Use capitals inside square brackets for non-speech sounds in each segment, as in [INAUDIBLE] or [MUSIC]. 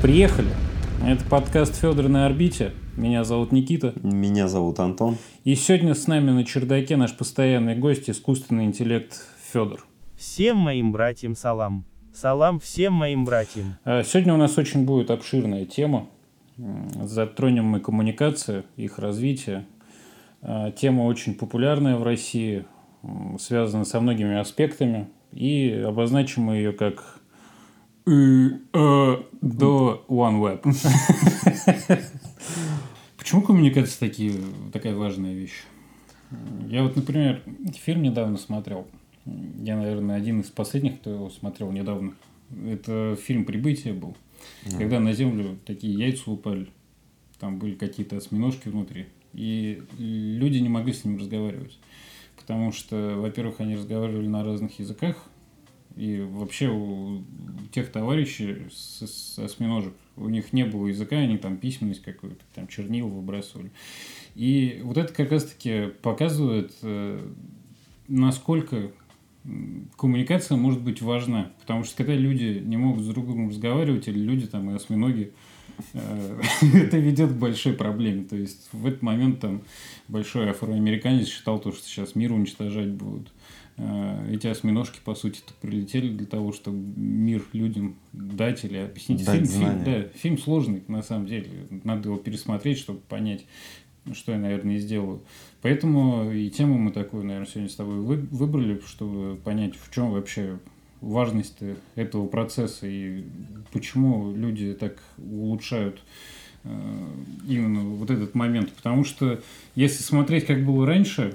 Приехали. Это подкаст Федор на орбите. Меня зовут Никита. Меня зовут Антон. И сегодня с нами на чердаке наш постоянный гость, искусственный интеллект Федор. Всем моим братьям салам. Салам всем моим братьям. А сегодня у нас очень будет обширная тема. Затронем мы коммуникации, их развитие. А, тема очень популярная в России, связана со многими аспектами. И обозначим мы ее как до OneWeb. [LAUGHS] Почему коммуникация такие, такая важная вещь? Я вот, например, фильм недавно смотрел. Я, наверное, один из последних, кто его смотрел недавно. Это фильм «Прибытие» был. Mm. Когда на Землю такие яйца упали. Там были какие-то осьминожки внутри. И люди не могли с ним разговаривать. Потому что, во-первых, они разговаривали на разных языках, и вообще у тех товарищей с, осьминожек, у них не было языка, они там письменность какую-то, там чернил выбрасывали. И вот это как раз-таки показывает, э, насколько коммуникация может быть важна. Потому что когда люди не могут с другом разговаривать, или люди там и осьминоги, э, [LAUGHS] это ведет к большой проблеме. То есть в этот момент там большой афроамериканец считал то, что сейчас мир уничтожать будут. Э, эти осьминожки, по сути, прилетели для того, чтобы мир людям дать или объяснить. Дать фильм, фильм, да, фильм сложный, на самом деле. Надо его пересмотреть, чтобы понять, что я, наверное, и сделаю. Поэтому и тему мы такую, наверное, сегодня с тобой выбрали, чтобы понять, в чем вообще важность этого процесса и почему люди так улучшают э, именно вот этот момент. Потому что если смотреть, как было раньше,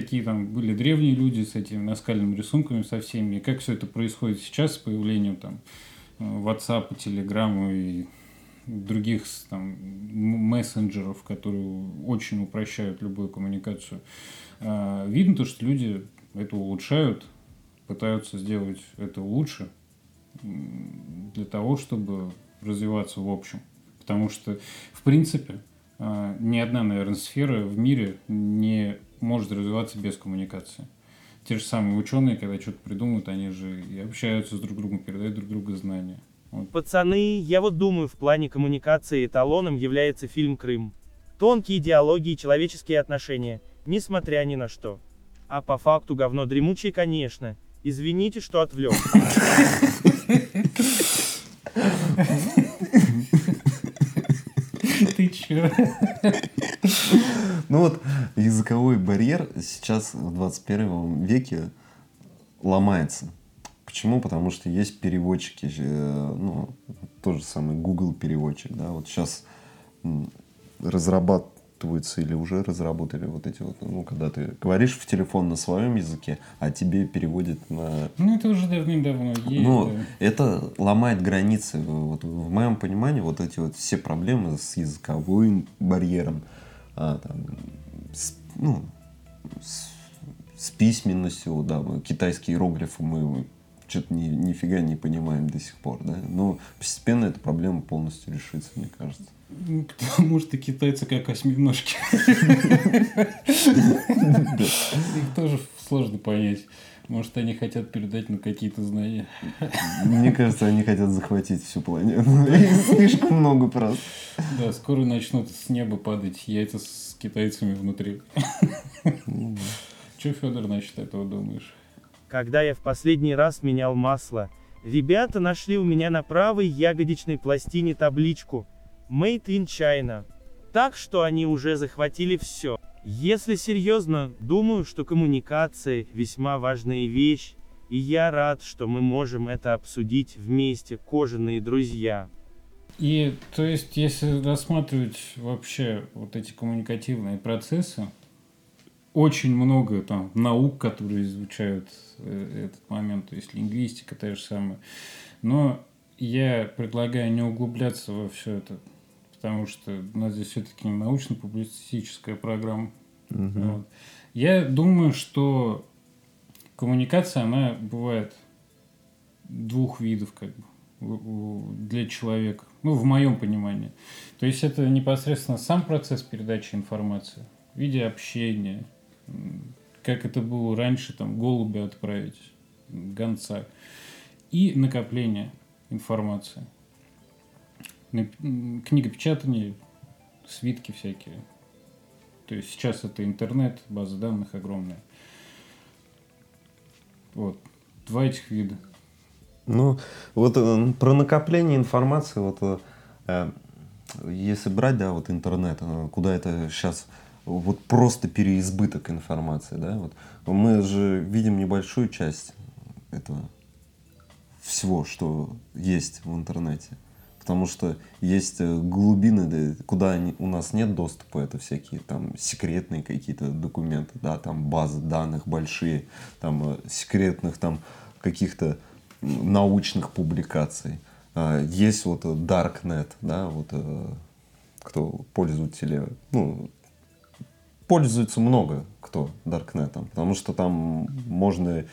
какие там были древние люди с этими наскальными рисунками со всеми, и как все это происходит сейчас с появлением там э, WhatsApp, Telegram и других там, мессенджеров, которые очень упрощают любую коммуникацию. А, видно то, что люди это улучшают, пытаются сделать это лучше для того, чтобы развиваться в общем. Потому что, в принципе, а, ни одна, наверное, сфера в мире не может развиваться без коммуникации. Те же самые ученые, когда что-то придумают, они же и общаются с друг другом, передают друг другу знания. Вот. Пацаны, я вот думаю, в плане коммуникации эталоном является фильм «Крым». Тонкие диалоги и человеческие отношения, несмотря ни на что. А по факту говно дремучее, конечно. Извините, что отвлек. Ты чё? [LAUGHS] Ну вот, языковой барьер сейчас в 21 веке ломается. Почему? Потому что есть переводчики, э, ну, тот же самый Google переводчик, да, вот сейчас разрабатываются или уже разработали вот эти вот, ну, когда ты говоришь в телефон на своем языке, а тебе переводит на... Ну, это уже давным-давно есть. Ну, да. это ломает границы. Вот в моем понимании вот эти вот все проблемы с языковым барьером, а, там, с, ну, с, с письменностью, да, китайские иероглифы мы что-то ни, нифига не понимаем до сих пор, да. Но постепенно эта проблема полностью решится, мне кажется. Потому что китайцы как осьминожки. [LAUGHS] Их тоже сложно понять. Может, они хотят передать нам какие-то знания. Мне кажется, они хотят захватить всю планету. [LAUGHS] слишком много просто. Да, скоро начнут с неба падать яйца с китайцами внутри. Че, Федор, насчет этого думаешь? Когда я в последний раз менял масло, ребята нашли у меня на правой ягодичной пластине табличку «Made in China». Так что они уже захватили все. Если серьезно, думаю, что коммуникация – весьма важная вещь, и я рад, что мы можем это обсудить вместе, кожаные друзья. И, то есть, если рассматривать вообще вот эти коммуникативные процессы, очень много там наук, которые изучают э, этот момент, то есть лингвистика та же самая. Но я предлагаю не углубляться во все это, потому что у нас здесь все-таки научно-публицистическая программа. Угу. Вот. Я думаю, что коммуникация, она бывает двух видов как бы для человека, ну, в моем понимании. То есть это непосредственно сам процесс передачи информации в виде общения, как это было раньше, там, голубя отправить, гонца. И накопление. информации. Книгопечатание, свитки всякие. То есть сейчас это интернет, база данных огромная. Вот. Два этих вида. Ну, вот э, про накопление информации, вот э, если брать, да, вот интернет, э, куда это сейчас вот просто переизбыток информации, да, вот мы же видим небольшую часть этого всего, что есть в интернете. Потому что есть э, глубины, куда они, у нас нет доступа, это всякие там секретные какие-то документы, да, там базы данных большие, там э, секретных там каких-то научных публикаций. А, есть вот Darknet, да, вот кто пользователи, ну, пользуется много кто Даркнетом, потому что там можно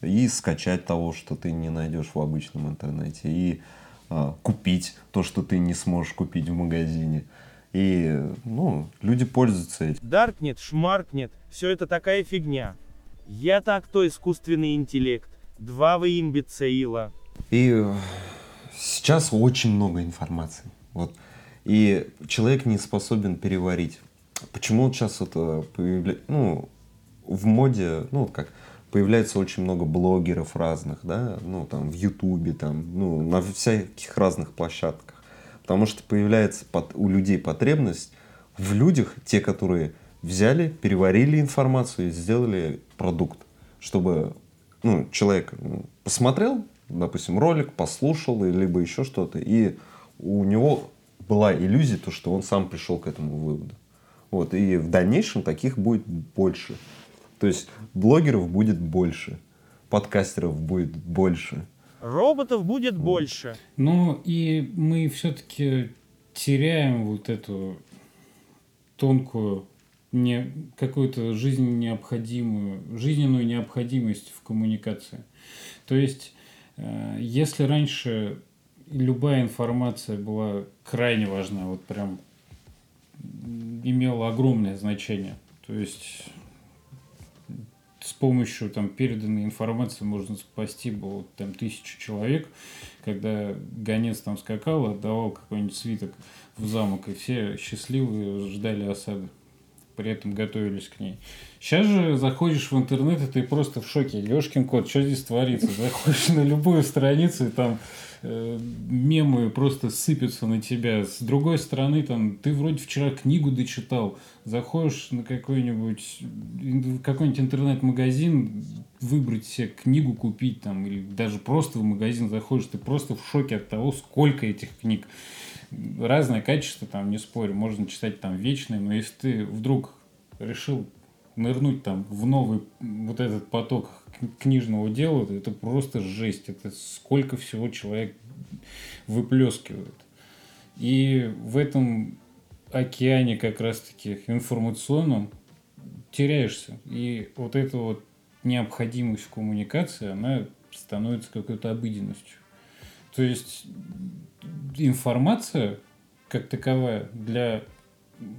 и скачать того, что ты не найдешь в обычном интернете, и купить то, что ты не сможешь купить в магазине. И, ну, люди пользуются этим. Даркнет, шмаркнет, все это такая фигня. Я так то искусственный интеллект. Два вы имбецила. И сейчас очень много информации. Вот. И человек не способен переварить. Почему сейчас это появляется, ну, в моде, ну, как, появляется очень много блогеров разных, да, ну, там, в Ютубе, там, ну, на всяких разных площадках. Потому что появляется под, у людей потребность в людях, те, которые взяли, переварили информацию и сделали продукт, чтобы, ну, человек ну, посмотрел, допустим, ролик, послушал, либо еще что-то, и у него была иллюзия, то, что он сам пришел к этому выводу. Вот, и в дальнейшем таких будет больше. То есть блогеров будет больше, подкастеров будет больше. Роботов будет больше. Ну и мы все-таки теряем вот эту тонкую не какую-то жизненно необходимую, жизненную необходимость в коммуникации. То есть, э, если раньше любая информация была крайне важна, вот прям имело огромное значение. То есть помощью там переданной информации можно спасти было там тысячу человек, когда гонец там скакал, отдавал какой-нибудь свиток в замок, и все счастливые ждали осады при этом готовились к ней. Сейчас же заходишь в интернет, и ты просто в шоке. Лешкин кот, что здесь творится? Заходишь на любую страницу, и там мемы просто сыпятся на тебя. С другой стороны, там, ты вроде вчера книгу дочитал, заходишь на какой-нибудь какой-нибудь интернет-магазин, выбрать себе книгу купить там, или даже просто в магазин заходишь, ты просто в шоке от того, сколько этих книг разное качество, там, не спорю, можно читать там вечное, но если ты вдруг решил нырнуть там в новый вот этот поток книжного дела, это просто жесть. Это сколько всего человек выплескивает. И в этом океане как раз-таки информационном теряешься. И вот эта вот необходимость коммуникации, она становится какой-то обыденностью. То есть информация как таковая для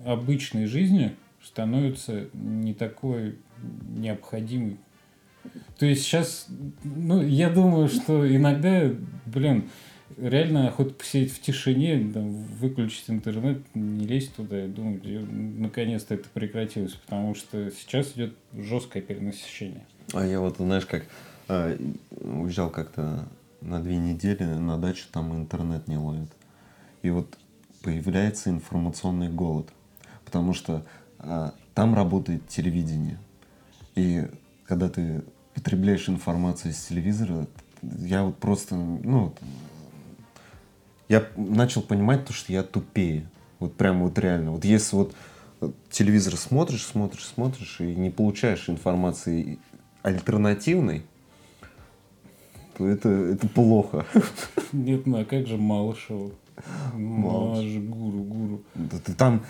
обычной жизни становится не такой необходимой. То есть сейчас, ну, я думаю, что иногда, блин, реально охота посидеть в тишине, там, выключить интернет, не лезть туда. Я думаю, наконец-то это прекратилось, потому что сейчас идет жесткое перенасыщение. А я вот, знаешь, как а, уезжал как-то на две недели на даче там интернет не ловит. И вот появляется информационный голод, потому что там работает телевидение. И когда ты потребляешь информацию из телевизора, я вот просто, ну, я начал понимать то, что я тупее. Вот прям вот реально. Вот если вот телевизор смотришь, смотришь, смотришь и не получаешь информации альтернативной, то это, это плохо. Нет, ну а как же Малышева? Малыш, гуру, гуру. Ты там,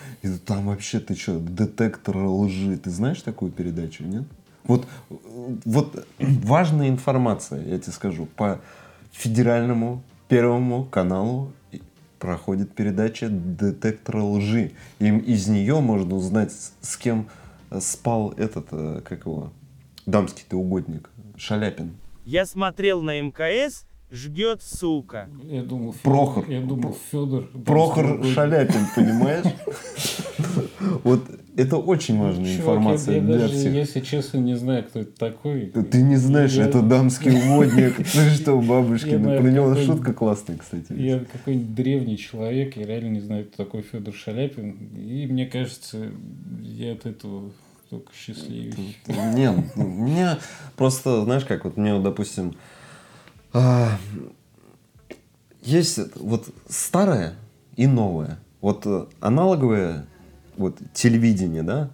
там вообще ты что, детектор лжи. Ты знаешь такую передачу, нет? Вот, вот важная информация, я тебе скажу, по федеральному первому каналу проходит передача «Детектор лжи». И из нее можно узнать, с кем спал этот, э, как его, дамский ты угодник, Шаляпин. Я смотрел на МКС, Жгет, сука. Я думал, Федор, Прохор. Я думал, Федор. Прохор Шаляпин, понимаешь? Вот это очень важная информация я, для даже, всех. если честно, не знаю, кто это такой. Ты не знаешь, Я- это дамский водник. Ты что, Я бабушкин? знаю, Про него шутка классная, кстати. Я какой-нибудь древний человек, я реально не знаю, кто такой Федор Шаляпин. И мне кажется, я от этого только счастливее. Нет, у меня просто, знаешь, как вот мне, допустим, а, есть вот старое и новое. Вот э, аналоговое вот, телевидение, да,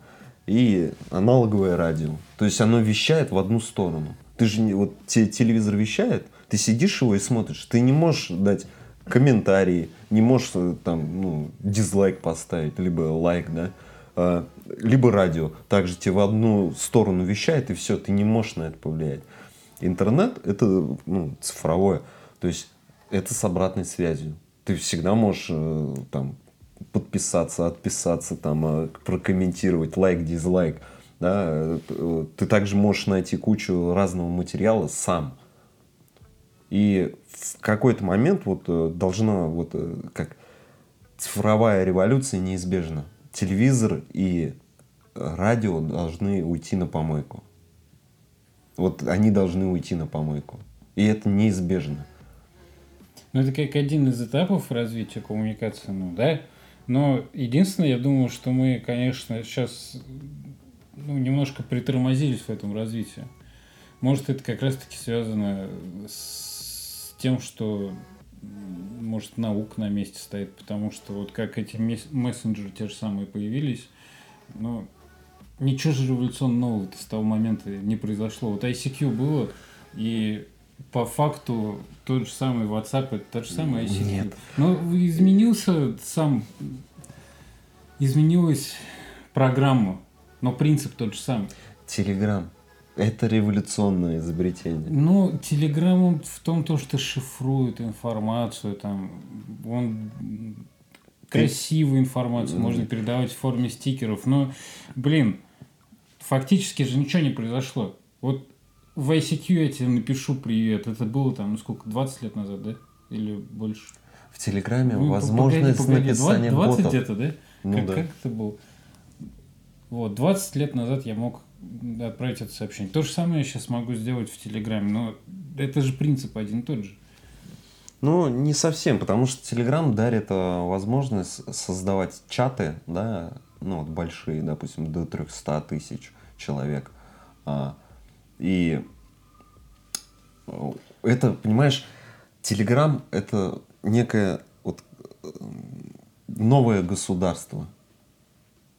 и аналоговое радио. То есть оно вещает в одну сторону. Ты же не, вот те- телевизор вещает, ты сидишь его и смотришь. Ты не можешь дать комментарии, не можешь э, там, ну, дизлайк поставить, либо лайк, да, А, либо радио. Также тебе в одну сторону вещает, и все, ты не можешь на это повлиять. Интернет это ну, цифровое, то есть это с обратной связью. Ты всегда можешь э, там подписаться, отписаться, там, э, прокомментировать, лайк, дизлайк. Да? Ты также можешь найти кучу разного материала сам. И в какой-то момент вот э, должна вот как цифровая революция неизбежна. Телевизор и радио должны уйти на помойку. Вот они должны уйти на помойку. И это неизбежно. Ну, это как один из этапов развития коммуникации, ну, да? Но единственное, я думаю, что мы, конечно, сейчас ну, немножко притормозились в этом развитии. Может, это как раз-таки связано с тем, что, может, наука на месте стоит, потому что вот как эти мес- мессенджеры те же самые появились, ну, ничего же революционного нового с того момента не произошло. Вот ICQ было, и по факту тот же самый WhatsApp, это тот же самый ICQ. Нет. Но изменился сам, изменилась программа, но принцип тот же самый. Телеграм. Это революционное изобретение. Ну, Телеграм в том, то, что шифрует информацию, там, он красивую информацию можно передавать в форме стикеров, но, блин, фактически же ничего не произошло. Вот в ICQ я тебе напишу привет, это было там, ну сколько, 20 лет назад, да? Или больше? В Телеграме Ну, возможность погоди, погоди, написания 20 ботов. где-то, да? Ну как, да. как это было? Вот, 20 лет назад я мог отправить это сообщение. То же самое я сейчас могу сделать в Телеграме, но это же принцип один и тот же. Ну, не совсем, потому что Telegram дарит э, возможность создавать чаты, да, ну, вот большие, допустим, до 300 тысяч человек. А, и э, это, понимаешь, Telegram это некое вот, э, новое государство.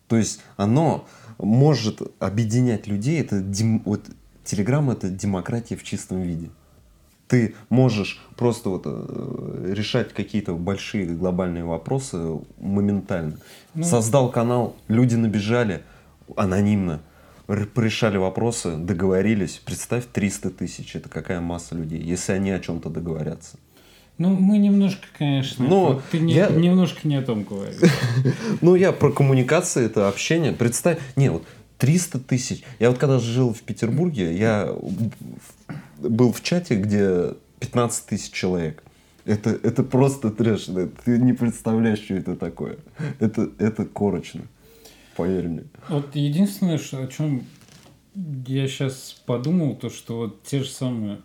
То есть оно может объединять людей. Это дем- вот Telegram это демократия в чистом виде. Ты можешь просто вот э, решать какие-то большие глобальные вопросы моментально. Ну- Создал канал, люди набежали анонимно, р- порешали вопросы, договорились. Представь 300 тысяч, это какая масса людей, если они о чем-то договорятся. Ну, мы немножко, конечно, Ну, ты не- я- немножко не о том говоришь. [LAUGHS] Ну, я про коммуникации, это общение. Представь, не, вот 300 тысяч. Я вот когда жил в Петербурге, я был в чате, где 15 тысяч человек. Это, это просто трэш. Ты не представляешь, что это такое. Это, это корочно. Поверь мне. Вот единственное, что, о чем я сейчас подумал, то что вот те же самые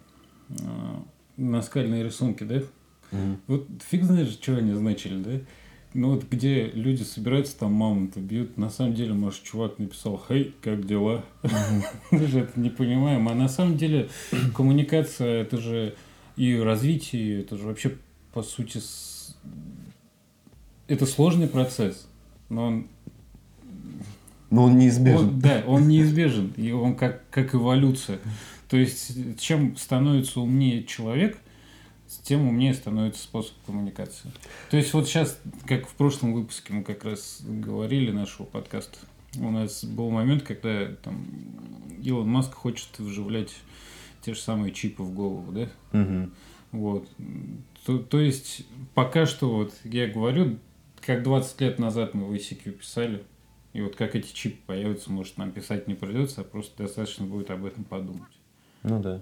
э, наскальные рисунки, да? Вот фиг знаешь, что они значили, да? Ну вот где люди собираются, там мамонта бьют, на самом деле, может, чувак написал «Хей, как дела?» [LAUGHS] Мы же это не понимаем. А на самом деле коммуникация, это же и развитие, это же вообще, по сути, это сложный процесс. Но он Но он неизбежен. он- да, он неизбежен, и он как, как эволюция. То есть, чем становится умнее человек, тем умнее становится способ коммуникации. То есть, вот сейчас, как в прошлом выпуске мы как раз говорили нашего подкаста, у нас был момент, когда там Илон Маск хочет вживлять те же самые чипы в голову, да? Мгм. Вот. То, то есть, пока что, вот я говорю, как 20 лет назад мы в ICQ писали, и вот как эти чипы появятся, может, нам писать не придется, а просто достаточно будет об этом подумать. Ну да.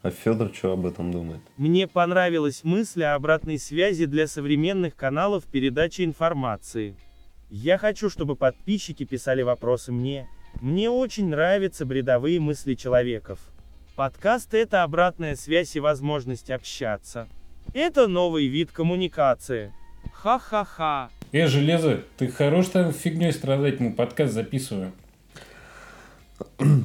А Федор что об этом думает? Мне понравилась мысль о обратной связи для современных каналов передачи информации. Я хочу, чтобы подписчики писали вопросы мне. Мне очень нравятся бредовые мысли человеков. Подкаст — это обратная связь и возможность общаться. Это новый вид коммуникации. Ха-ха-ха. Э, Железо, ты хорош там фигней страдать, мы подкаст записываем. Ну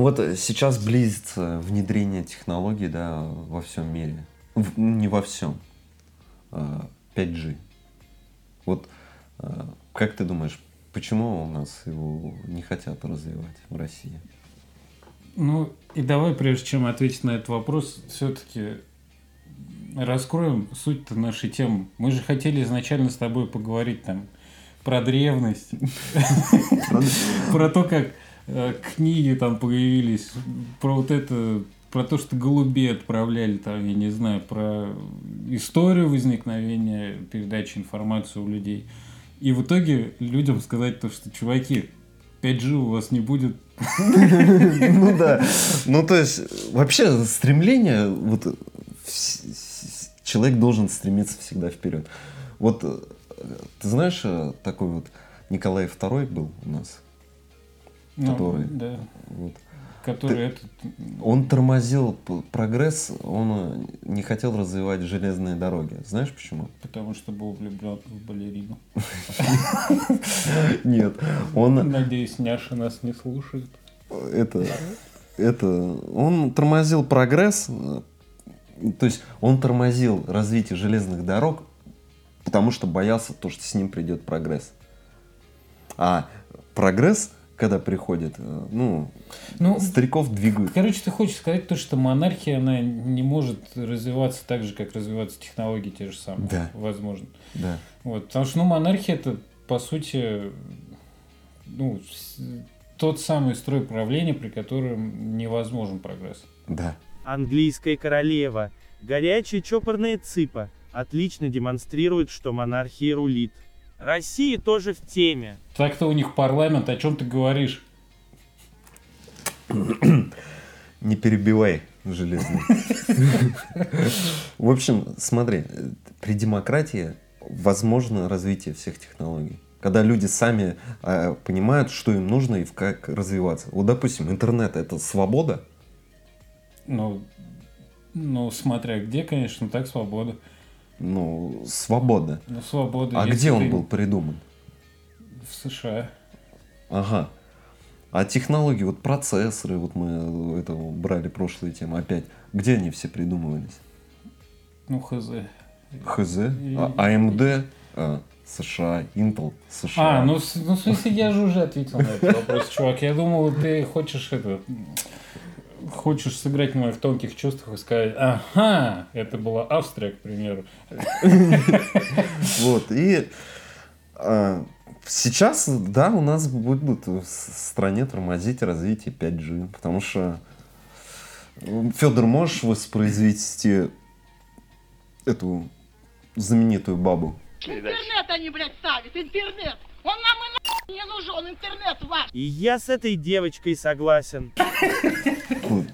вот э, сейчас близится внедрение технологий, да, во всем мире. В- не во всем. А, 5G. Вот а, как ты думаешь, почему у нас его не хотят развивать в России? Ну, и давай, прежде чем ответить на этот вопрос, все-таки раскроем суть нашей темы. Мы же хотели изначально с тобой поговорить там про древность, [LAUGHS] про то, как э, книги там появились, про вот это, про то, что голубей отправляли там, я не знаю, про историю возникновения передачи информации у людей. И в итоге людям сказать то, что, чуваки, 5G у вас не будет, [LAUGHS] Ну да. Ну то есть вообще стремление, вот человек должен стремиться всегда вперед. Вот э, ты знаешь, э, такой вот Николай II был у нас. Ну, Который. Да. Вот. Который этот... Он тормозил прогресс, он э, не хотел развивать железные дороги. Знаешь почему? Потому что был влюблен в балерину. [LAUGHS] Нет, он Надеюсь, Няша нас не слушает. это, это, он тормозил прогресс, то есть он тормозил развитие железных дорог, потому что боялся то, что с ним придет прогресс. А прогресс, когда приходит, э, ну, Ну, стариков двигают. короче, ты хочешь сказать то, что монархия, она не может развиваться так же, как развиваются технологии те же самые. Да. Возможно. Да. Вот. Потому что, ну, монархия это, по сути, ну, тот самый строй правления, при котором невозможен прогресс. Да. Английская королева, горячая чопорная цыпа, отлично демонстрирует, что монархия рулит. Россия тоже в теме. Так-то у них парламент, о чем ты говоришь? Не перебивай, железный. В общем, смотри, при демократии возможно развитие всех технологий. Когда люди сами э, понимают, что им нужно и в как развиваться. Вот, допустим, интернет это свобода. Ну, ну, смотря где, конечно, так свобода. Ну, свобода. Ну, свобода. А где он ты был придуман? В США. Ага. А технологии, вот процессоры, вот мы это брали прошлые темы опять. Где они все придумывались? Ну, хз. ХЗ, а, AMD, а, США, Intel, США. А, ну, ну, в смысле, я же уже ответил на этот вопрос, чувак. Я думал, ты хочешь это... Хочешь сыграть в моих тонких чувствах и сказать, ага, это была Австрия, к примеру. Вот, и а, сейчас, да, у нас будут в стране тормозить развитие 5G, потому что Федор, можешь воспроизвести эту знаменитую бабу? Интернет они, блядь, ставят, интернет. Он нам и нахуй не нужен, интернет ваш. И я с этой девочкой согласен.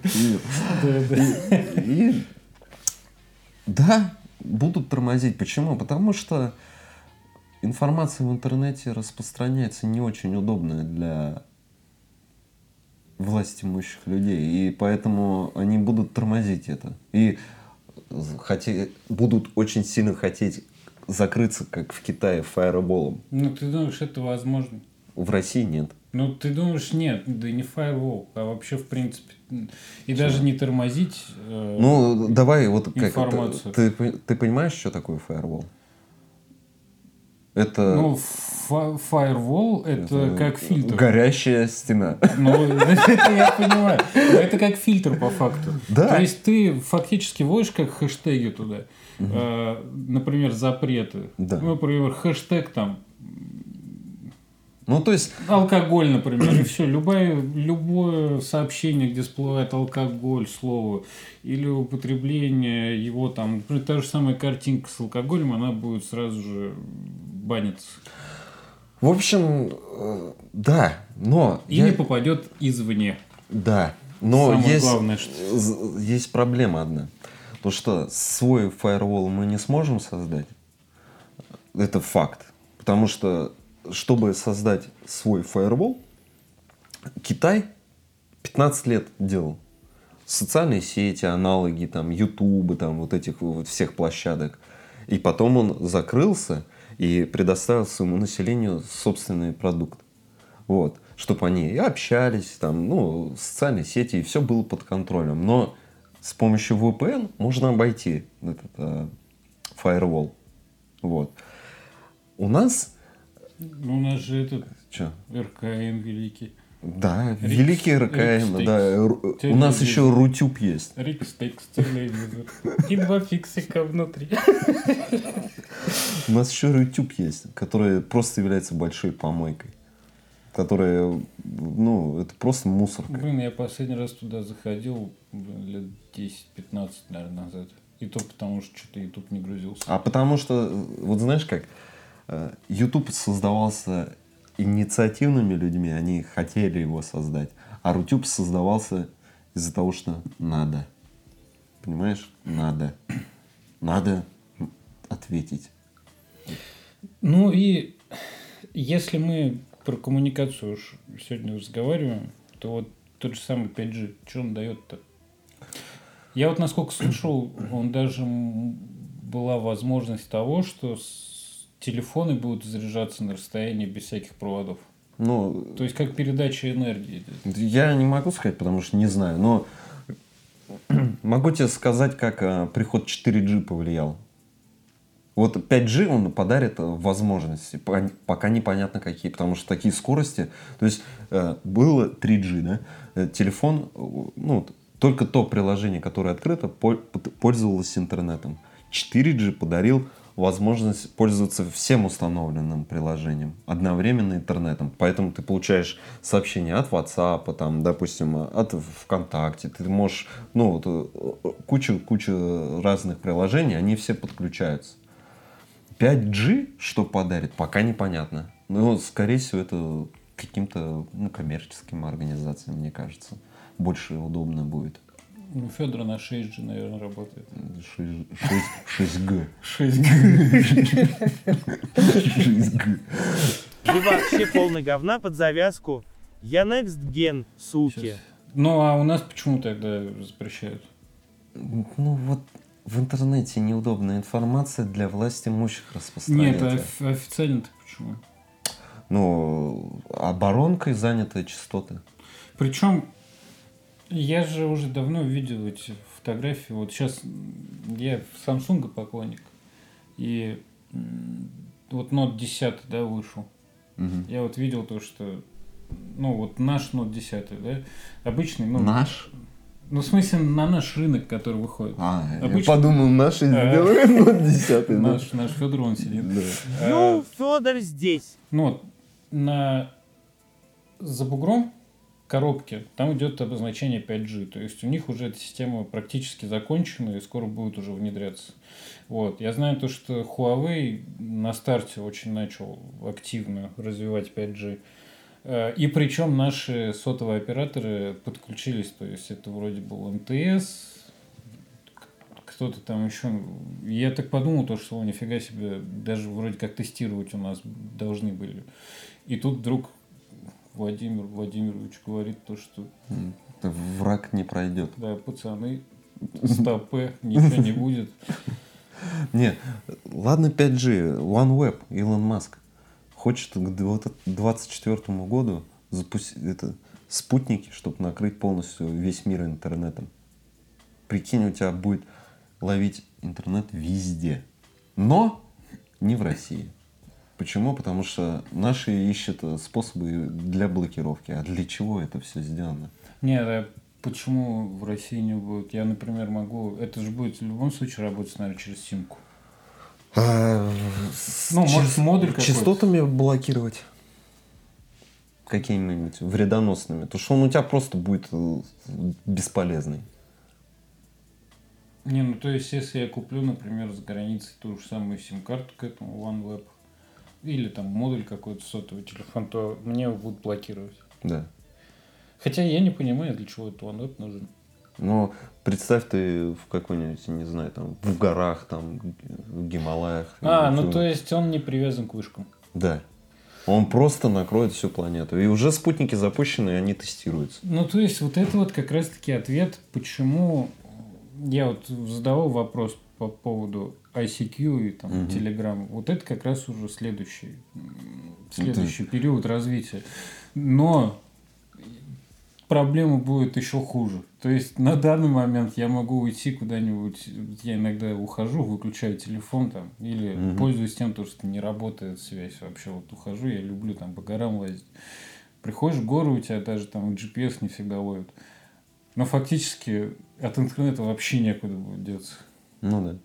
И- да, будут тормозить. Почему? Потому что информация в интернете распространяется не очень удобная для власть имущих людей. И поэтому они будут тормозить это. И хоте- будут очень сильно хотеть закрыться, как в Китае, фаерболом. Ну, ты думаешь, это возможно? В России нет. Ну, ты думаешь, нет, да не фаервол, а вообще, в принципе, и даже не тормозить. э, Ну, давай, вот как Информацию. ты, пон- ты понимаешь, что такое фаервол? Это, Ну, фаервол это это как фильтр. Горящая стена. Ну, [LAUGHS] это я понимаю. Но это как фильтр по факту. Да. То есть ты фактически вводишь как хэштеги туда. Э, Например, запреты. Да. Ну, Например, хэштег там Ну, то есть, алкоголь, например, и все. Любое, любое сообщение, где всплывает алкоголь, слово, или употребление его там, например, та же самая картинка с алкоголем, она будет сразу же баниться. в общем, э, да, но... И я- не попадет извне. Да, Но Самое есть, главное, что- есть проблема одна. То, что свой фаервол мы не сможем создать. Это факт. Потому что, чтобы создать свой фаервол, Китай 15 лет делал. Социальные сети, аналоги, там, Ютубы, там, вот этих вот всех площадок. И потом он закрылся и предоставил своему населению собственный продукт. Вот. Чтобы они и общались, там, ну, социальные сети, и все было под контролем. Но с помощью VPN можно обойти этот э, firewall. Вот. У нас... Ну, у нас же этот Что? РКМ великий. Да, Рикс- великий РКМ, да. ру- У нас еще Рутюб есть. Рикстекс, телевизор. И два фиксика внутри. У нас еще Рутюб есть, который просто является большой помойкой. Которая, ну, это просто мусорка. Блин, я последний раз туда заходил лет 10-15, наверное, назад. И то потому, что что-то YouTube не грузился. А потому что, вот знаешь как, э, YouTube создавался инициативными людьми, они хотели его создать. А Рутюб создавался из-за того, что надо. Понимаешь? Надо. Надо ответить. Ну и если мы про коммуникацию уж сегодня разговариваем, то вот тот же самый 5G, что он дает-то? Я вот насколько слышал, он даже была возможность того, что с- телефоны будут заряжаться на расстоянии без всяких проводов. Ну, То есть как передача энергии. я не могу сказать, потому что не знаю, но [CLEARS THROAT] могу тебе сказать, как э, приход 4G повлиял. Вот 5G он подарит э, возможности, пока непонятно какие, потому что такие скорости, то есть э, было 3G, да, э, телефон, ну, только то приложение, которое открыто, пол- пользовалось интернетом. 4G подарил возможность пользоваться всем установленным приложением, одновременно интернетом. Поэтому ты получаешь сообщения от WhatsApp, там, допустим, от ВКонтакте. Ты можешь, ну, вот, э, кучу, кучу разных приложений, они все подключаются. 5G что подарит, пока непонятно. Но, скорее всего, это каким-то ну, коммерческим организациям, мне кажется. Больше удобно будет. Ну, Федор на 6G, наверное, работает. 6G. 6G. 6G. Вы вообще полный говна под завязку. Я next gen, суки. Ну, а у нас почему тогда запрещают? Ну вот в интернете неудобная информация для власти имущих Нет, распространяется. а оф- официально-то почему? Ну, оборонкой заняты частоты. Причем я же уже давно видел эти фотографии. Вот сейчас я в Samsung поклонник. И вот Note 10, да, вышел. Мгм. Я вот видел то, что ну вот наш Note 10, да, обычный, ну, Наш? ну в смысле на наш рынок, который выходит. А, я Обычно- подумал, наши А. сделаем вот десятый. да. Наш, наш Федор, он сидит. Ну, Федор здесь. Ну, на за бугром коробки там идет обозначение 5G. То есть у них уже эта система практически закончена и скоро будет уже внедряться. Вот. Я знаю то, что Huawei на старте очень начал активно развивать 5G. Э, И причем наши сотовые операторы подключились, то есть это вроде был МТС, кто-то там еще. Я так подумал, то, что нифига себе, даже вроде как тестировать у нас должны были. И тут вдруг Владимир Владимирович говорит то, что М, Враг не пройдет. да, пацаны, стопы, ничего не будет. [LAUGHS] Не, ладно 5G, OneWeb, Илон Маск хочет к 2024 году запустить это, спутники, чтобы накрыть полностью весь мир интернетом. Прикинь, у тебя будет ловить интернет везде. Но не в России. Почему? Потому что наши ищут э, способы для блокировки. А для чего это все сделано? Не, а почему в России не будет? Я, например, могу... Это же будет в любом случае работать, наверное, через симку. А, Ну, может, модуль какой-то. Частотами блокировать. Какими-нибудь вредоносными. Потому что он у тебя просто будет э, бесполезный. Не, ну то есть, если я куплю, например, за границей ту же самую сим-карту к этому OneWeb, или там модуль какой-то сотовый телефон, то мне его будут блокировать. Да. Хотя я не понимаю, для чего этот OneWeb нужен. Но представь ты в какой-нибудь, не знаю, там, в горах, там, в Гималаях. А, ну то есть он не привязан к вышкам. Да. Он просто накроет всю планету. И уже спутники запущены, и они тестируются. Ну, то есть, вот это вот как раз-таки ответ, почему я вот задавал вопрос по поводу ICQ и там Мгм. Telegram. Вот это как раз уже следующий, следующий период развития. Но проблема будет еще хуже. То есть на данный момент я могу уйти куда-нибудь, я иногда ухожу, выключаю телефон там, или Мгм. пользуюсь тем, то, что не работает связь вообще. Вот ухожу, я люблю там по горам лазить. Приходишь в горы, у тебя даже там GPS не всегда ловит. Но фактически от интернета вообще некуда будет деться. Ну да.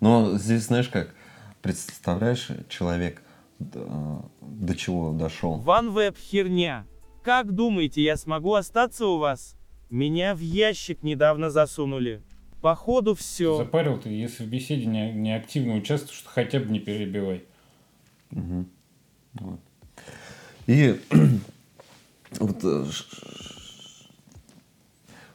Но здесь, знаешь как, представляешь, человек э, до чего дошел? OneWeb херня. Как думаете, я смогу остаться у вас? Меня в ящик недавно засунули. Походу все. Запарил ты, если в беседе не, не активно участвуешь, то хотя бы не перебивай. Мгм. Вот. И вот, э,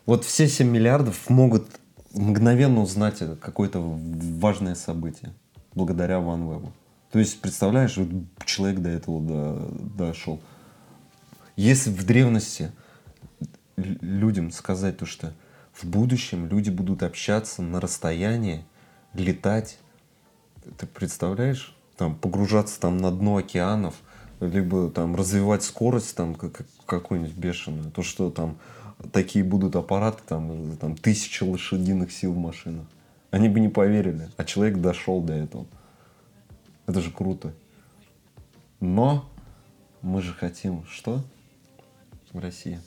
вот все 7 миллиардов могут мгновенно узнать какое-то важное событие благодаря OneWeb. То есть, представляешь, человек до этого до- дошел. Если в древности людям сказать то, что в будущем люди будут общаться на расстоянии, летать, ты представляешь, там погружаться там на дно океанов, либо там развивать скорость там как- какую-нибудь бешеную, то что там такие будут аппараты там, там тысяча лошадиных сил в машинах. Они бы не поверили, а человек дошел до этого. Это же круто. Но мы же хотим что в России?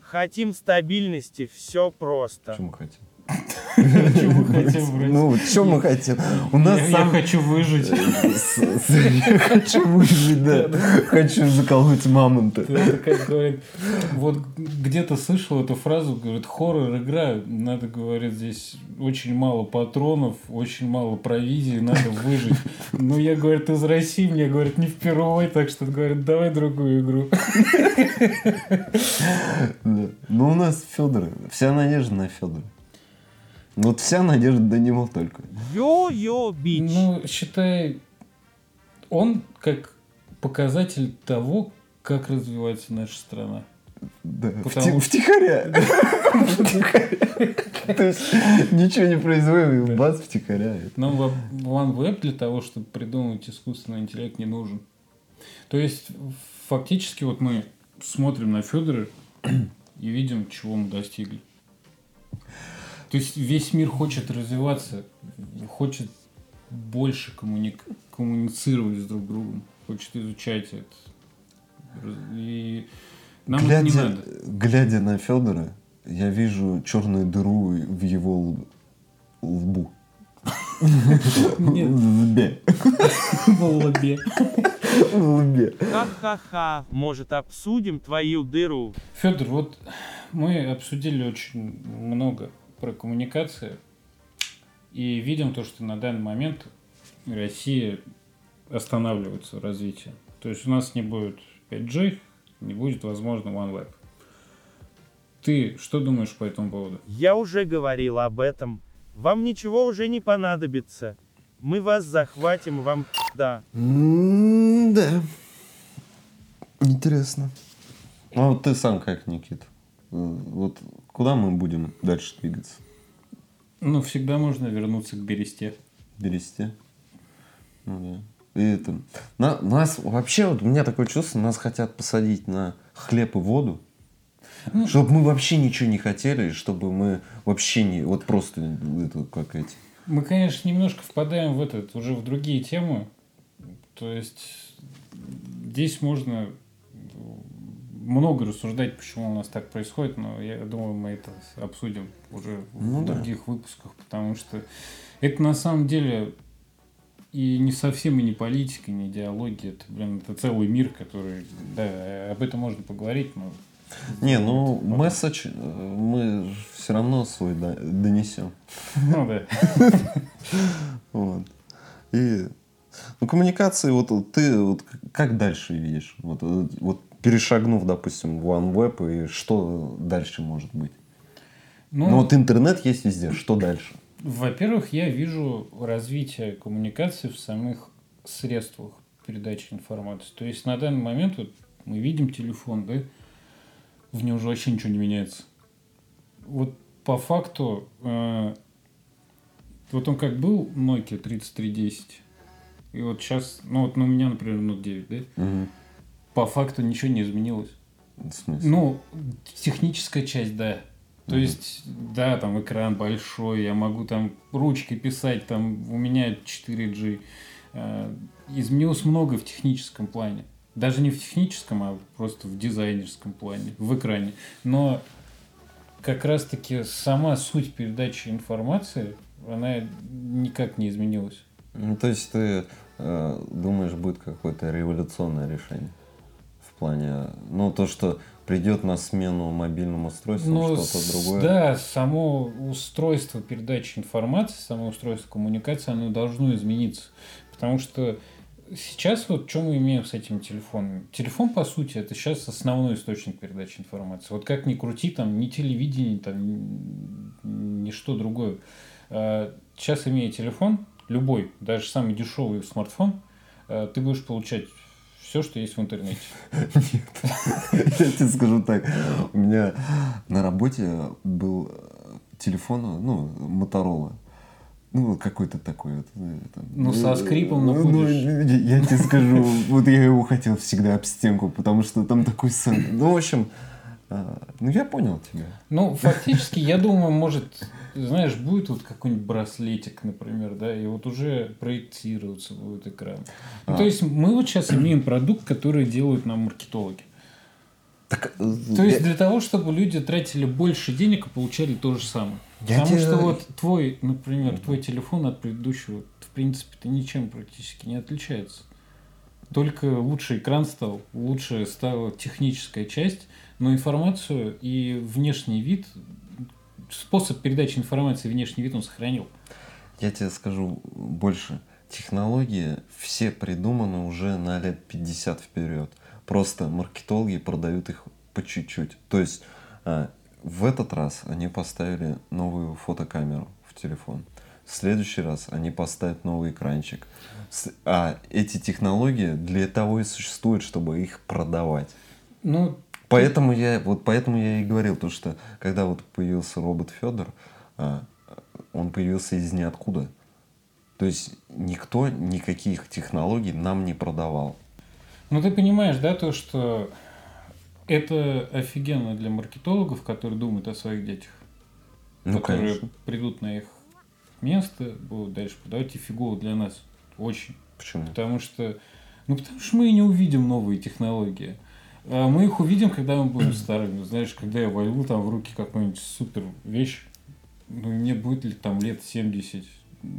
Хотим стабильности, все просто. Мы хотим? [LAUGHS] Чего мы хотим в России? Ну, что мы хотим? У нас я, я сам- хочу выжить. С- [LAUGHS] Я хочу выжить, да. Хочу заколоть мамонта. Это как говорит, вот где-то слышал эту фразу, говорит, хоррор игра, надо, говорит, здесь очень мало патронов, очень мало провизии, надо выжить. Ну, я, говорит, из России, мне, говорит, не впервые, так что, говорит, давай другую игру. [LAUGHS] Ну, у нас Федор. Вся надежда на Федора. Ну, Вот вся надежда до него только. Йо-йо, бич. Ну, считай, он как показатель того, как развивается наша страна. Да. Потому Вти- Втихаря. [LAUGHS] То есть ничего не производим, и бац, втихаря. Нам OneWeb для того, чтобы придумать искусственный интеллект, не нужен. То есть, фактически, вот мы смотрим на Федора и видим, чего мы достигли. То есть, весь мир хочет развиваться, хочет больше коммуник- коммуницировать с друг другом, хочет изучать это. И нам это не глядя, надо. глядя на Федора, я вижу черную дыру в его лб- лбу. Нет. В лбе. В лбе. В лбе. Ха-ха-ха, может обсудим твою дыру? Федор, вот мы обсудили очень много про коммуникации и видим то, что на данный момент Россия останавливается в развитии. То есть у нас не будет 5G, не будет, возможно, OneWeb. Ты что думаешь по этому поводу? Я уже говорил об этом. Вам ничего уже не понадобится. Мы вас захватим, вам да. Да. Интересно. А вот ты сам как, Никит? Э, Вот куда мы будем дальше двигаться? Ну, всегда можно вернуться к бересте. Бересте? Ну да. И это... На, нас вообще, вот у меня такое чувство, нас хотят посадить на хлеб и воду, Ну, чтобы мы вообще ничего не хотели, чтобы мы вообще не... Вот просто это как эти... Мы, конечно, немножко впадаем в этот, уже в другие темы. То есть здесь можно много рассуждать, почему у нас так происходит, но я думаю, мы это обсудим уже Ну в да. других выпусках, потому что это на самом деле и не совсем и не политика, не идеология, это, блин, это целый мир, который, да, об этом можно поговорить, но... Не, ну Вот. месседж э, мы все равно свой до- донесем. [LAUGHS] Ну да. [LAUGHS] Вот. И ну, коммуникации, вот, ты вот как дальше видишь? Вот, э, вот перешагнув, допустим, в OneWeb, и что дальше может быть? Ну, Ну, вот интернет есть везде, что дальше? Во-первых, я вижу развитие коммуникации в самых средствах передачи информации. То есть на данный момент вот мы видим телефон, да, в нем уже вообще ничего не меняется. Вот по факту, э, вот он как был Nokia 3310, и вот сейчас, ну вот ну, у меня, например, Note 9, да, Мгм. По факту ничего не изменилось. В смысле? Ну, техническая часть, да. То Мгм. есть, да, там экран большой, я могу там ручкой писать, там у меня 4G. Э, Изменилось много в техническом плане. Даже не в техническом, а просто в дизайнерском плане, в экране. Но как раз-таки сама суть передачи информации, она никак не изменилась. Ну, то есть ты э, думаешь, будет какое-то революционное решение? Плане, ну, то, что придет на смену мобильным устройствам, Ну, что-то другое. Да, само устройство передачи информации, само устройство коммуникации, оно должно измениться. Потому что сейчас вот что мы имеем с этим телефоном? Телефон, по сути, это сейчас основной источник передачи информации. Вот как ни крути, там, ни телевидение, там, ни- ничто другое. А, Сейчас, имея телефон, любой, даже самый дешевый смартфон, а, ты будешь получать все, что есть в интернете. Нет. [LAUGHS] Я тебе скажу так. У меня на работе был э, телефон, ну, Моторола. Ну, какой-то такой вот. э, там, Ну, со э, скрипом, но ну, я я тебе скажу, [LAUGHS] вот я его хотел всегда об стенку, потому что там такой сын. Ну, в общем, ну, я понял тебя. Ну, фактически, я думаю, может, знаешь, будет вот какой-нибудь браслетик, например, да, и вот уже проектироваться будет экран. Ну, А. то есть мы вот сейчас имеем продукт, который делают нам маркетологи. Так, э, То есть я- для того, чтобы люди тратили больше денег и получали то же самое. Я Потому тебе- что вот твой, например, твой телефон от предыдущего, в принципе-то ничем практически не отличается. Только лучше экран стал, лучше стала техническая часть, но информацию и внешний вид, способ передачи информации и внешний вид он сохранил. Я тебе скажу больше. Технологии все придуманы уже на лет 50 вперед. Просто маркетологи продают их по чуть-чуть. То есть а, в этот раз они поставили новую фотокамеру в телефон. В следующий раз они поставят новый экранчик. А эти технологии для того и существуют, чтобы их продавать. Ну, Поэтому я, вот поэтому я и говорил, то, что когда вот появился робот Федор, а, он появился из ниоткуда. То есть никто никаких технологий нам не продавал. Ну, ты понимаешь, да, то, что это офигенно для маркетологов, которые думают о своих детях. Ну, которые конечно. придут на их место, будут дальше продавать, и фигово для нас. Очень. Почему? Потому что, ну, потому что мы и не увидим новые технологии. А Мы их увидим, когда мы будем старыми. Знаешь, когда я возьму там в руки какую-нибудь супер вещь, ну, мне будет ли там лет 70, ну,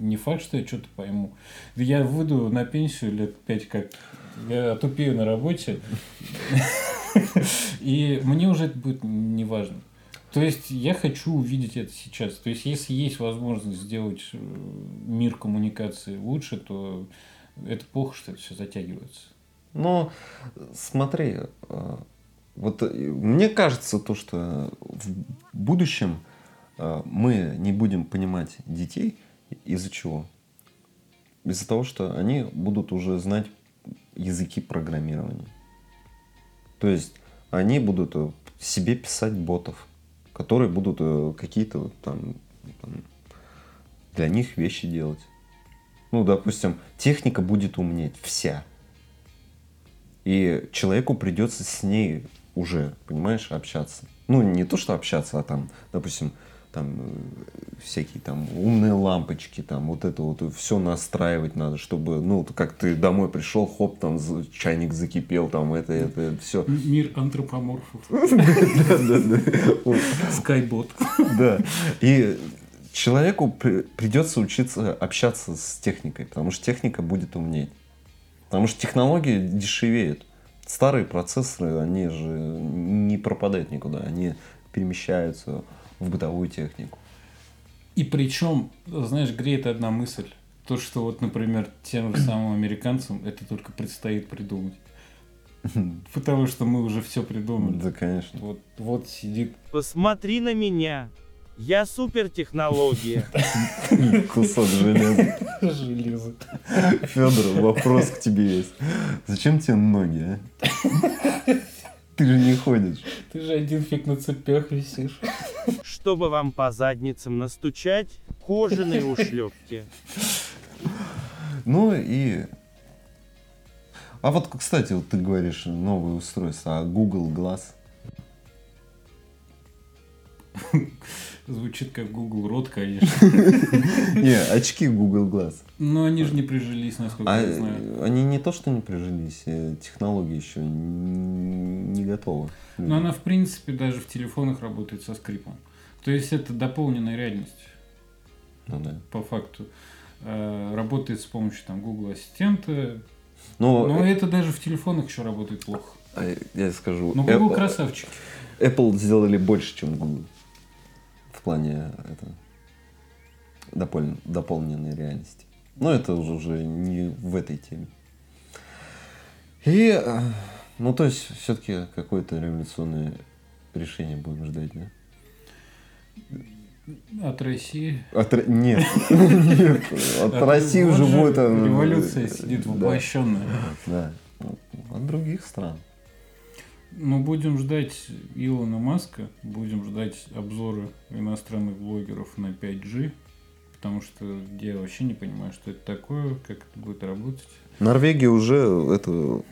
не факт, что я что-то пойму. Да Я выйду на пенсию лет 5 как я отупею на работе, [LAUGHS] и мне уже это будет не важно. То есть я хочу увидеть это сейчас. То есть если есть возможность сделать э, мир коммуникации лучше, то это плохо, что это все затягивается. Но смотри, э, вот э, мне кажется то, что в будущем э, мы не будем понимать детей из-за чего? Из-за того, что они будут уже знать языки программирования. То есть они будут себе писать ботов, которые будут какие-то там для них вещи делать. Ну, допустим, техника будет умнеть вся. И человеку придется с ней уже, понимаешь, общаться. Ну, не то, что общаться, а там, допустим, там э, всякие там умные лампочки, там вот это вот все настраивать надо, чтобы, ну, как ты домой пришел, хоп, там чайник закипел, там это, это, все. Мир антропоморфов. [LAUGHS] Да, да, да. Скайбот. Да. И человеку при- придется учиться общаться с техникой, потому что техника будет умнеть. Потому что технологии дешевеют. Старые процессоры, они же не пропадают никуда, они перемещаются в бытовую технику. И причем, знаешь, греет одна мысль. То, что вот, например, тем же самым американцам это только предстоит придумать. Потому что мы уже все придумали. Да, конечно. Вот, вот сидит Посмотри на меня. Я супертехнология. Кусок железа. железо. Федор, вопрос к тебе есть. Зачем тебе ноги, а? Ты же не ходишь. Ты же один фиг на цепях висишь. Чтобы вам по задницам настучать, кожаные ушлепки. Ну и... А вот, кстати, вот ты говоришь новое устройство, а Google Glass? Звучит как Google рот, конечно. [LAUGHS] Не, очки Google Glass. Но они же не прижились, насколько А я знаю. они не то, что не прижились, э, технология еще не готова. Но она, в принципе, даже в телефонах работает со скрипом. То есть это дополненная реальность, Ну да. по факту. Э, Работает с помощью там Google Ассистента. Но, Но э, это даже в телефонах еще работает плохо. а, я скажу, Но Google Apple- красавчики. Apple сделали больше, чем Google. В плане это, допол- дополненной реальности. Но это уже, уже не в этой теме. И, ну, то есть, все-таки какое-то революционное решение будем ждать, да? От России. От, нет, [LAUGHS] нет, от От- России уже же будет... э, Революция сидит воплощенная. Да, от других стран. Ну, будем ждать Илона Маска, будем ждать обзоры иностранных блогеров на 5G, потому что я вообще не понимаю, что это такое, как это будет работать. Норвегия уже это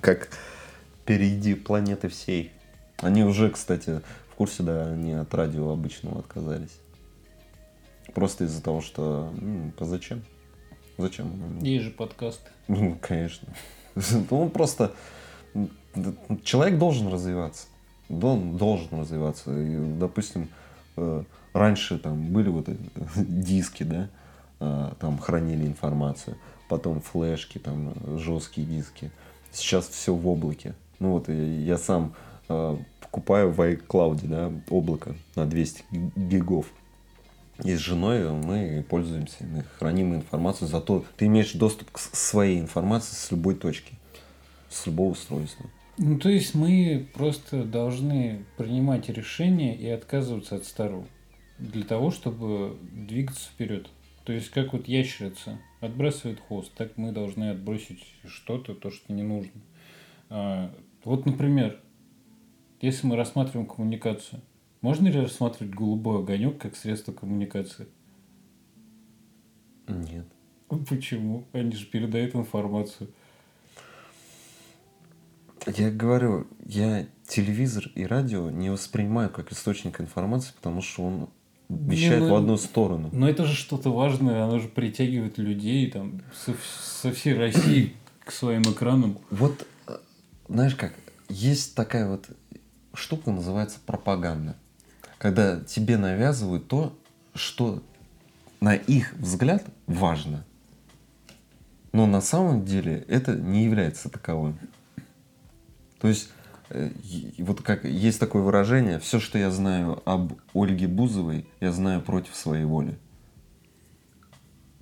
как впереди планеты всей. Они уже, кстати, в курсе, да, они от радио обычного отказались. Просто из-за того, что ну, а зачем? Зачем? Есть же подкасты. Ну, конечно. [LAUGHS] Ну, Он просто... Человек должен развиваться. Он должен развиваться. И, допустим, э, раньше там были вот [LAUGHS] диски, да, а, там хранили информацию, потом флешки, там жесткие диски. Сейчас все в облаке. Ну вот я сам э, покупаю в iCloud, да, облако на 200 гигов. И с женой мы пользуемся, мы храним информацию, зато ты имеешь доступ к своей информации с любой точки, с любого устройства. Ну, то есть мы просто должны принимать решения и отказываться от старого для того, чтобы двигаться вперед. То есть как вот ящерица отбрасывает хвост, так мы должны отбросить что-то, то, что не нужно. А, Вот, например, если мы рассматриваем коммуникацию, можно ли рассматривать голубой огонек как средство коммуникации? Нет. Почему? Они же передают информацию. Я говорю, я телевизор и радио не воспринимаю как источник информации, потому что он вещает ну, в одну сторону. Но это же что-то важное, оно же притягивает людей там со, со всей России к своим экранам. Вот, э, знаешь как, есть такая вот штука, называется пропаганда. Когда тебе навязывают то, что на их взгляд важно. Но на самом деле это не является таковым. То есть, э, вот как есть такое выражение, все, что я знаю об Ольге Бузовой, я знаю против своей воли.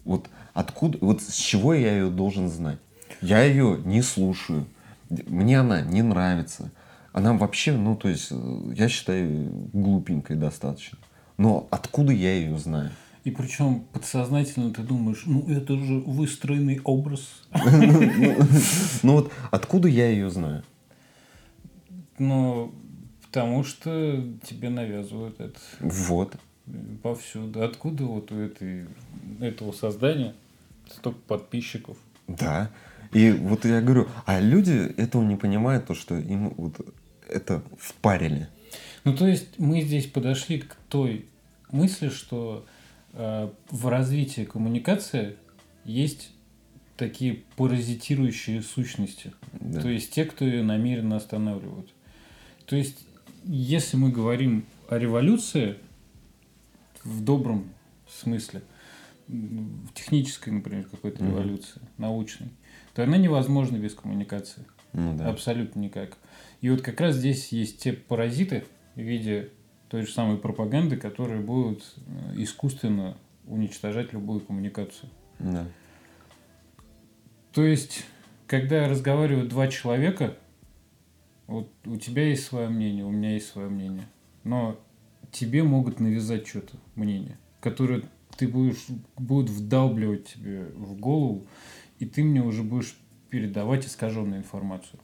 Вот откуда, вот с чего я ее должен знать? Я ее не слушаю. Мне она не нравится. Она вообще, ну, то есть, э, я считаю, глупенькой достаточно. Но откуда я ее знаю? И причем подсознательно ты думаешь, ну это же выстроенный образ. [LAUGHS] Ну вот откуда я ее знаю? Ну, потому что тебе навязывают это Вот. повсюду. Откуда вот у этой, этого создания столько подписчиков? Да. И вот я говорю, а люди этого не понимают, то, что им вот это впарили. Ну, то есть мы здесь подошли к той мысли, что э, в развитии коммуникации есть такие паразитирующие сущности. Да. То есть те, кто ее намеренно останавливают. То есть, если мы говорим о революции в добром смысле, в технической, например, какой-то Мгм. революции, научной, то она невозможна без коммуникации. Ну да. Абсолютно никак. И вот как раз здесь есть те паразиты в виде той же самой пропаганды, которые будут э, искусственно уничтожать любую коммуникацию. Да. То есть когда разговаривают два человека, вот у тебя есть свое мнение, у меня есть свое мнение, но тебе могут навязать что-то, мнение, которое ты будешь, будут вдалбливать тебе в голову, и ты мне уже будешь передавать искаженную информацию.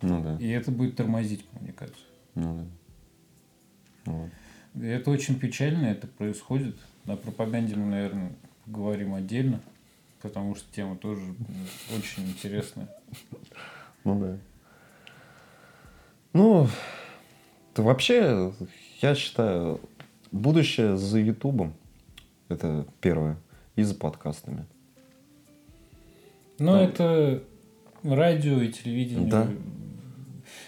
Ну да. И это будет тормозить коммуникацию. Ну да. Вот. И это очень печально, это происходит. На пропаганде мы, наверное, говорим отдельно, потому что тема тоже очень интересная. Ну да. Ну, вообще, я считаю, будущее за Ютубом. Это первое. И за подкастами. Но Да. это радио и телевидение. Да.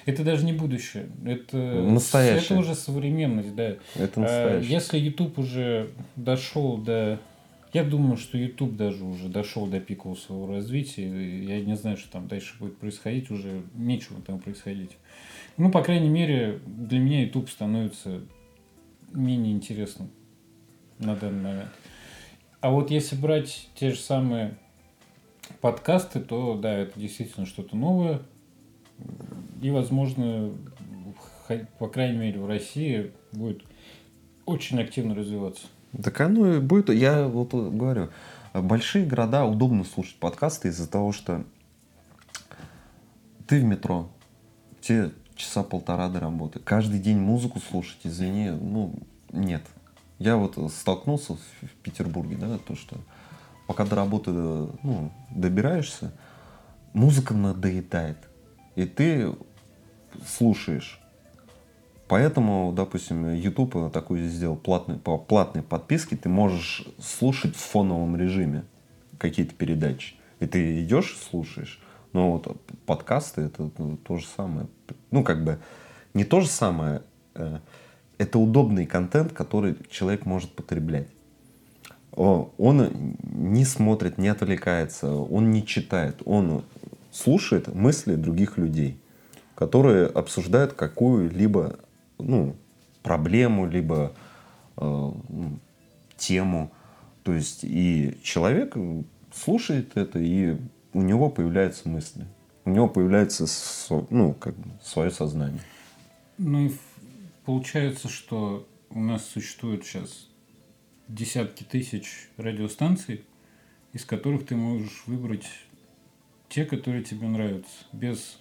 Это даже не будущее. Это, Настоящее. это уже современность, да. Это А, настоящее. Если YouTube уже дошел до... Я думаю, что YouTube даже уже дошел до пикового своего развития. Я не знаю, что там дальше будет происходить. Уже нечего там происходить. Ну, по крайней мере, для меня YouTube становится менее интересным на данный момент. А вот если брать те же самые подкасты, то да, это действительно что-то новое. И, возможно, по крайней мере, в России будет очень активно развиваться. Так оно и будет. Я вот говорю, большие города удобно слушать подкасты из-за того, что ты в метро, тебе часа полтора до работы. Каждый день музыку слушать, извини, ну, нет. Я вот столкнулся в Петербурге, да, то, что пока до работы ну, добираешься, музыка надоедает. И ты слушаешь. Поэтому, допустим, YouTube такой сделал платный, по платной подписке, ты можешь слушать в фоновом режиме какие-то передачи. И ты идешь слушаешь. Но вот подкасты это то же самое. Ну, как бы не то же самое. э, Это удобный контент, который человек может потреблять. Он не смотрит, не отвлекается, он не читает, он слушает мысли других людей, которые обсуждают какую-либо ну, проблему, либо э, ну, тему. То есть и человек слушает это, и у него появляются мысли. У него появляется ну, как бы свое сознание. Ну и получается, что у нас существует сейчас десятки тысяч радиостанций, из которых ты можешь выбрать те, которые тебе нравятся, без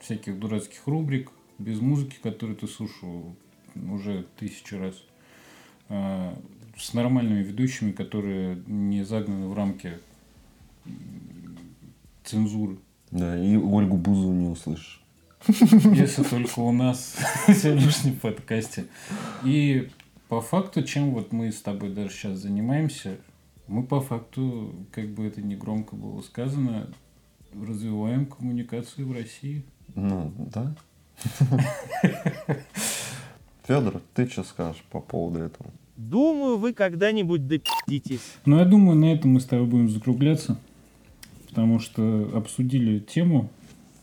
всяких дурацких рубрик, без музыки, которую ты слушал уже тысячу раз, а, с нормальными ведущими, которые не загнаны в рамки цензуры. Да, и Ольгу Бузову не услышишь. Если только у нас [LAUGHS] в сегодняшнем подкасте. И по факту, чем вот мы с тобой даже сейчас занимаемся, мы по факту, как бы это не громко было сказано, развиваем коммуникацию в России. Ну, да. [LAUGHS] Федор, ты что скажешь по поводу этого? Думаю, вы когда-нибудь допи***тесь. Но я думаю, на этом мы с тобой будем закругляться, потому что обсудили тему,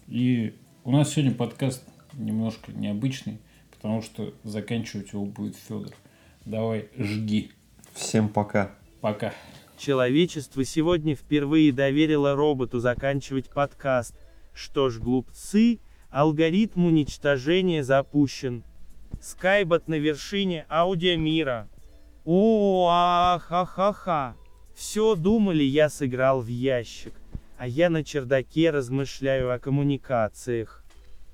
и у нас сегодня подкаст немножко необычный, потому что заканчивать его будет Федор. Давай, жги. Всем пока. Пока. Человечество сегодня впервые доверило роботу заканчивать подкаст. Что ж, глупцы, алгоритм уничтожения запущен. Скайбот на вершине аудиомира. О, а, ха-ха-ха. Все думали, я сыграл в ящик. А я на чердаке размышляю о коммуникациях.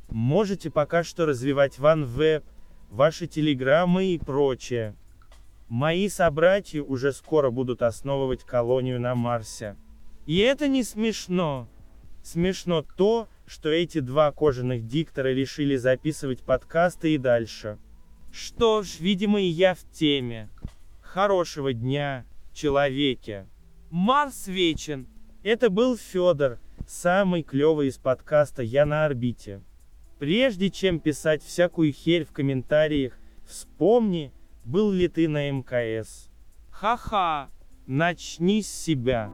Можете пока что развивать OneWeb, ваши телеграммы и прочее. Мои собратья уже скоро будут основывать колонию на Марсе. И это не смешно. Смешно то, что эти два кожаных диктора решили записывать подкасты и дальше. Что ж, видимо и я в теме. Хорошего дня, человеке. Марс вечен. Это был Федор, самый клевый из подкаста «Я на орбите». Прежде чем писать всякую херь в комментариях, вспомни, был ли ты на МКС. Ха-ха, начни с себя.